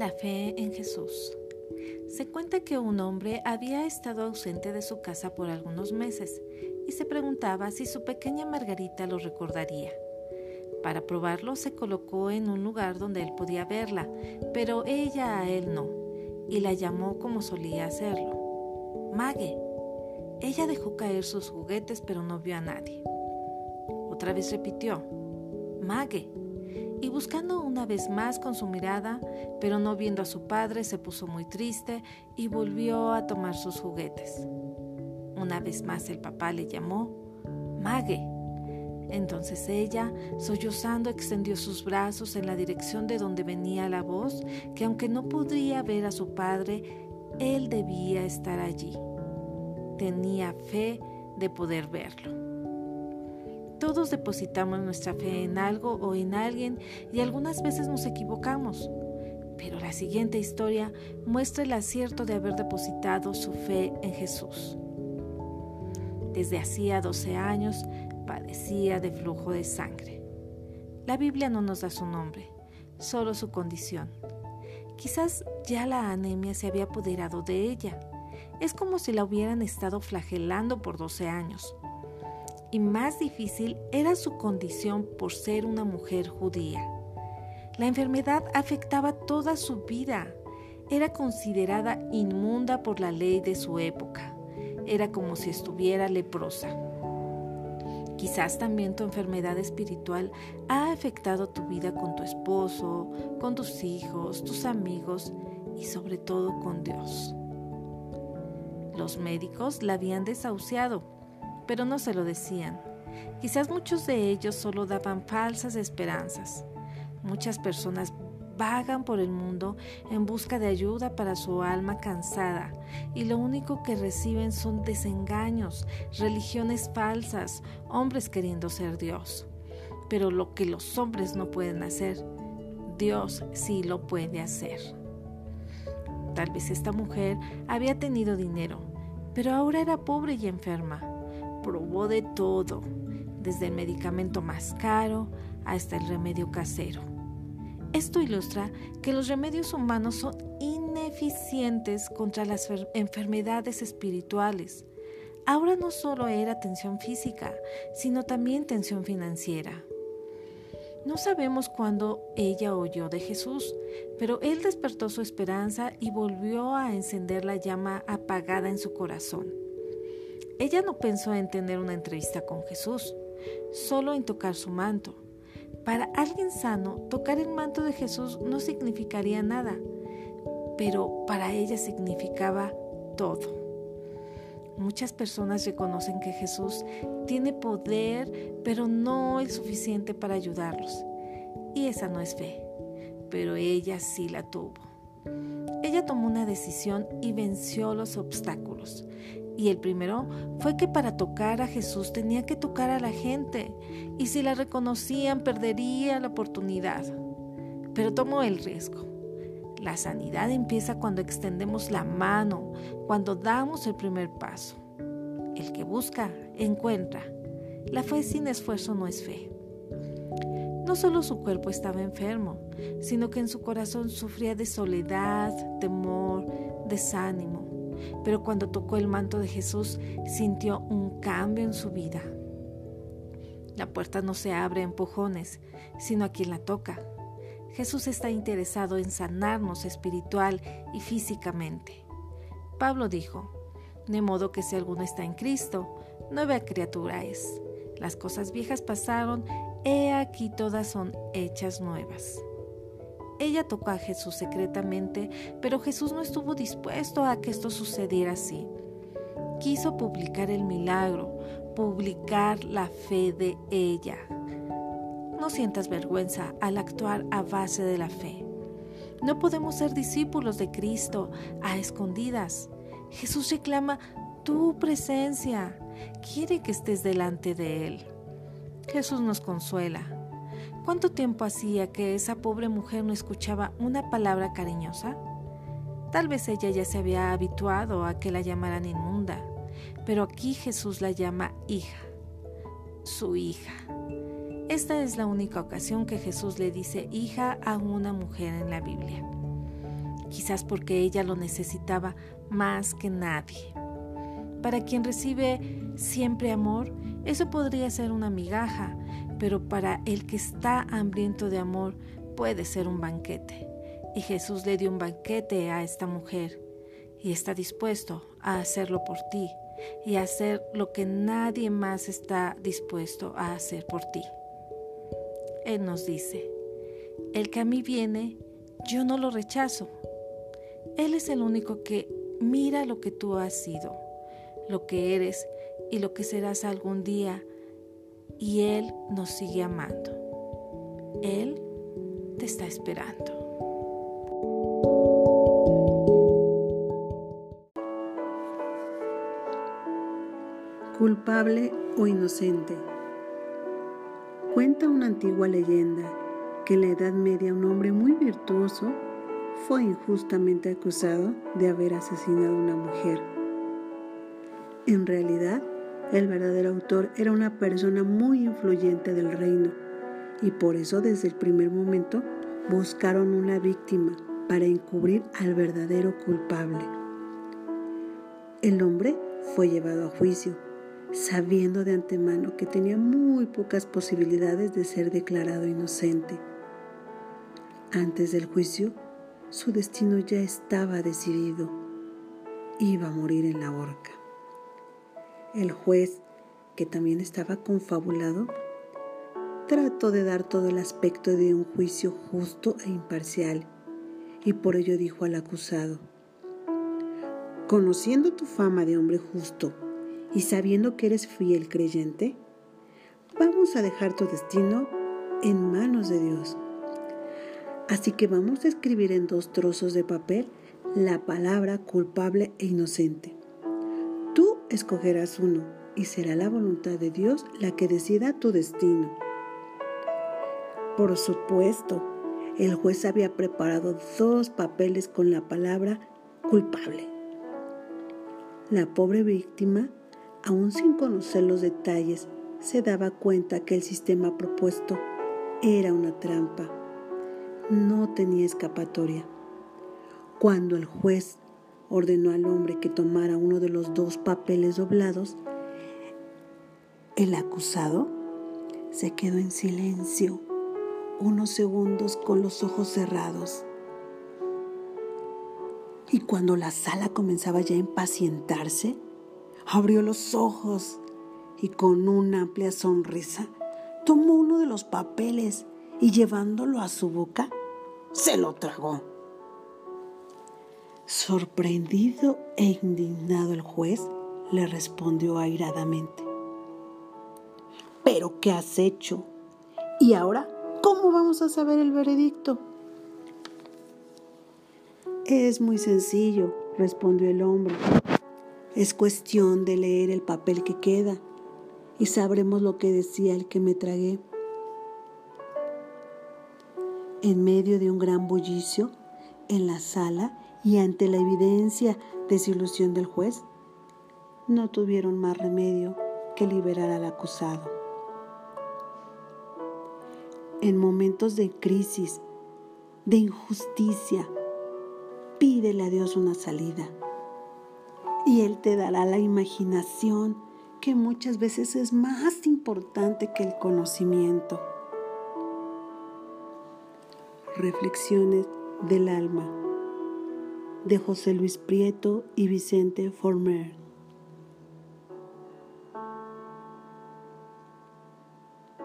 La fe en Jesús. Se cuenta que un hombre había estado ausente de su casa por algunos meses y se preguntaba si su pequeña Margarita lo recordaría. Para probarlo se colocó en un lugar donde él podía verla, pero ella a él no, y la llamó como solía hacerlo. Mague. Ella dejó caer sus juguetes pero no vio a nadie. Otra vez repitió, Mague y buscando una vez más con su mirada, pero no viendo a su padre, se puso muy triste y volvió a tomar sus juguetes. Una vez más el papá le llamó Mague. Entonces ella, sollozando, extendió sus brazos en la dirección de donde venía la voz, que aunque no podría ver a su padre, él debía estar allí. Tenía fe de poder verlo. Todos depositamos nuestra fe en algo o en alguien y algunas veces nos equivocamos. Pero la siguiente historia muestra el acierto de haber depositado su fe en Jesús. Desde hacía 12 años padecía de flujo de sangre. La Biblia no nos da su nombre, solo su condición. Quizás ya la anemia se había apoderado de ella. Es como si la hubieran estado flagelando por 12 años y más difícil era su condición por ser una mujer judía. La enfermedad afectaba toda su vida. Era considerada inmunda por la ley de su época. Era como si estuviera leprosa. Quizás también tu enfermedad espiritual ha afectado tu vida con tu esposo, con tus hijos, tus amigos y sobre todo con Dios. Los médicos la habían desahuciado pero no se lo decían. Quizás muchos de ellos solo daban falsas esperanzas. Muchas personas vagan por el mundo en busca de ayuda para su alma cansada y lo único que reciben son desengaños, religiones falsas, hombres queriendo ser Dios. Pero lo que los hombres no pueden hacer, Dios sí lo puede hacer. Tal vez esta mujer había tenido dinero, pero ahora era pobre y enferma probó de todo, desde el medicamento más caro hasta el remedio casero. Esto ilustra que los remedios humanos son ineficientes contra las enfermedades espirituales. Ahora no solo era tensión física, sino también tensión financiera. No sabemos cuándo ella oyó de Jesús, pero Él despertó su esperanza y volvió a encender la llama apagada en su corazón. Ella no pensó en tener una entrevista con Jesús, solo en tocar su manto. Para alguien sano, tocar el manto de Jesús no significaría nada, pero para ella significaba todo. Muchas personas reconocen que Jesús tiene poder, pero no el suficiente para ayudarlos. Y esa no es fe, pero ella sí la tuvo. Ella tomó una decisión y venció los obstáculos. Y el primero fue que para tocar a Jesús tenía que tocar a la gente, y si la reconocían perdería la oportunidad. Pero tomó el riesgo. La sanidad empieza cuando extendemos la mano, cuando damos el primer paso. El que busca, encuentra. La fe sin esfuerzo no es fe. No solo su cuerpo estaba enfermo, sino que en su corazón sufría de soledad, temor, desánimo pero cuando tocó el manto de Jesús sintió un cambio en su vida. La puerta no se abre a empujones, sino a quien la toca. Jesús está interesado en sanarnos espiritual y físicamente. Pablo dijo, de modo que si alguno está en Cristo, nueva criatura es. Las cosas viejas pasaron, he aquí todas son hechas nuevas. Ella tocó a Jesús secretamente, pero Jesús no estuvo dispuesto a que esto sucediera así. Quiso publicar el milagro, publicar la fe de ella. No sientas vergüenza al actuar a base de la fe. No podemos ser discípulos de Cristo a escondidas. Jesús reclama tu presencia. Quiere que estés delante de Él. Jesús nos consuela ¿Cuánto tiempo hacía que esa pobre mujer no escuchaba una palabra cariñosa? Tal vez ella ya se había habituado a que la llamaran inmunda, pero aquí Jesús la llama hija, su hija. Esta es la única ocasión que Jesús le dice hija a una mujer en la Biblia. quizás porque ella lo necesitaba más que nadie. Para quien recibe siempre amor, eso podría ser una migaja, pero para el que está hambriento de amor puede ser un banquete. Y Jesús le dio un banquete a esta mujer y está dispuesto a hacerlo por ti y a hacer lo que nadie más está dispuesto a hacer por ti. Él nos dice, el que a mí viene, yo no lo rechazo. Él es el único que mira lo que tú has sido, lo que eres y lo que serás algún día, y Él nos sigue amando. Él te está esperando. culpable o inocente. Cuenta una antigua leyenda que en la Edad Media un hombre muy virtuoso fue injustamente acusado de haber asesinado a una mujer. En realidad, el verdadero autor era una persona muy influyente del reino y por eso desde el primer momento buscaron una víctima para encubrir al verdadero culpable. El hombre fue llevado a juicio sabiendo de antemano que tenía muy pocas posibilidades de ser declarado inocente. Antes del juicio, su destino ya estaba decidido. Iba a morir en la horca. El juez, que también estaba confabulado, trató de dar todo el aspecto de un juicio justo e imparcial, y por ello dijo al acusado, Conociendo tu fama de hombre justo, y sabiendo que eres fiel creyente, vamos a dejar tu destino en manos de Dios. Así que vamos a escribir en dos trozos de papel la palabra culpable e inocente. Escogerás uno y será la voluntad de Dios la que decida tu destino. Por supuesto, el juez había preparado dos papeles con la palabra culpable. La pobre víctima aún sin conocer los detalles, se daba cuenta que el sistema propuesto era una trampa. No tenía escapatoria. Cuando el juez ordenó al hombre que tomara uno de los dos papeles doblados, el acusado se quedó en silencio unos segundos con los ojos cerrados. Y cuando la sala comenzaba ya a impacientarse, abrió los ojos y con una amplia sonrisa tomó uno de los papeles y llevándolo a su boca, se lo tragó. Sorprendido e indignado el juez le respondió airadamente. ¿Pero qué has hecho? ¿Y ahora cómo vamos a saber el veredicto? Es muy sencillo, respondió el hombre. Es cuestión de leer el papel que queda y sabremos lo que decía el que me tragué. En medio de un gran bullicio, en la sala y ante la evidencia desilusión del juez, no tuvieron más remedio que liberar al acusado. En momentos de crisis, de injusticia, pídele a Dios una salida y Él te dará la imaginación que muchas veces es más importante que el conocimiento. Reflexiones del alma de José Luis Prieto y Vicente Former.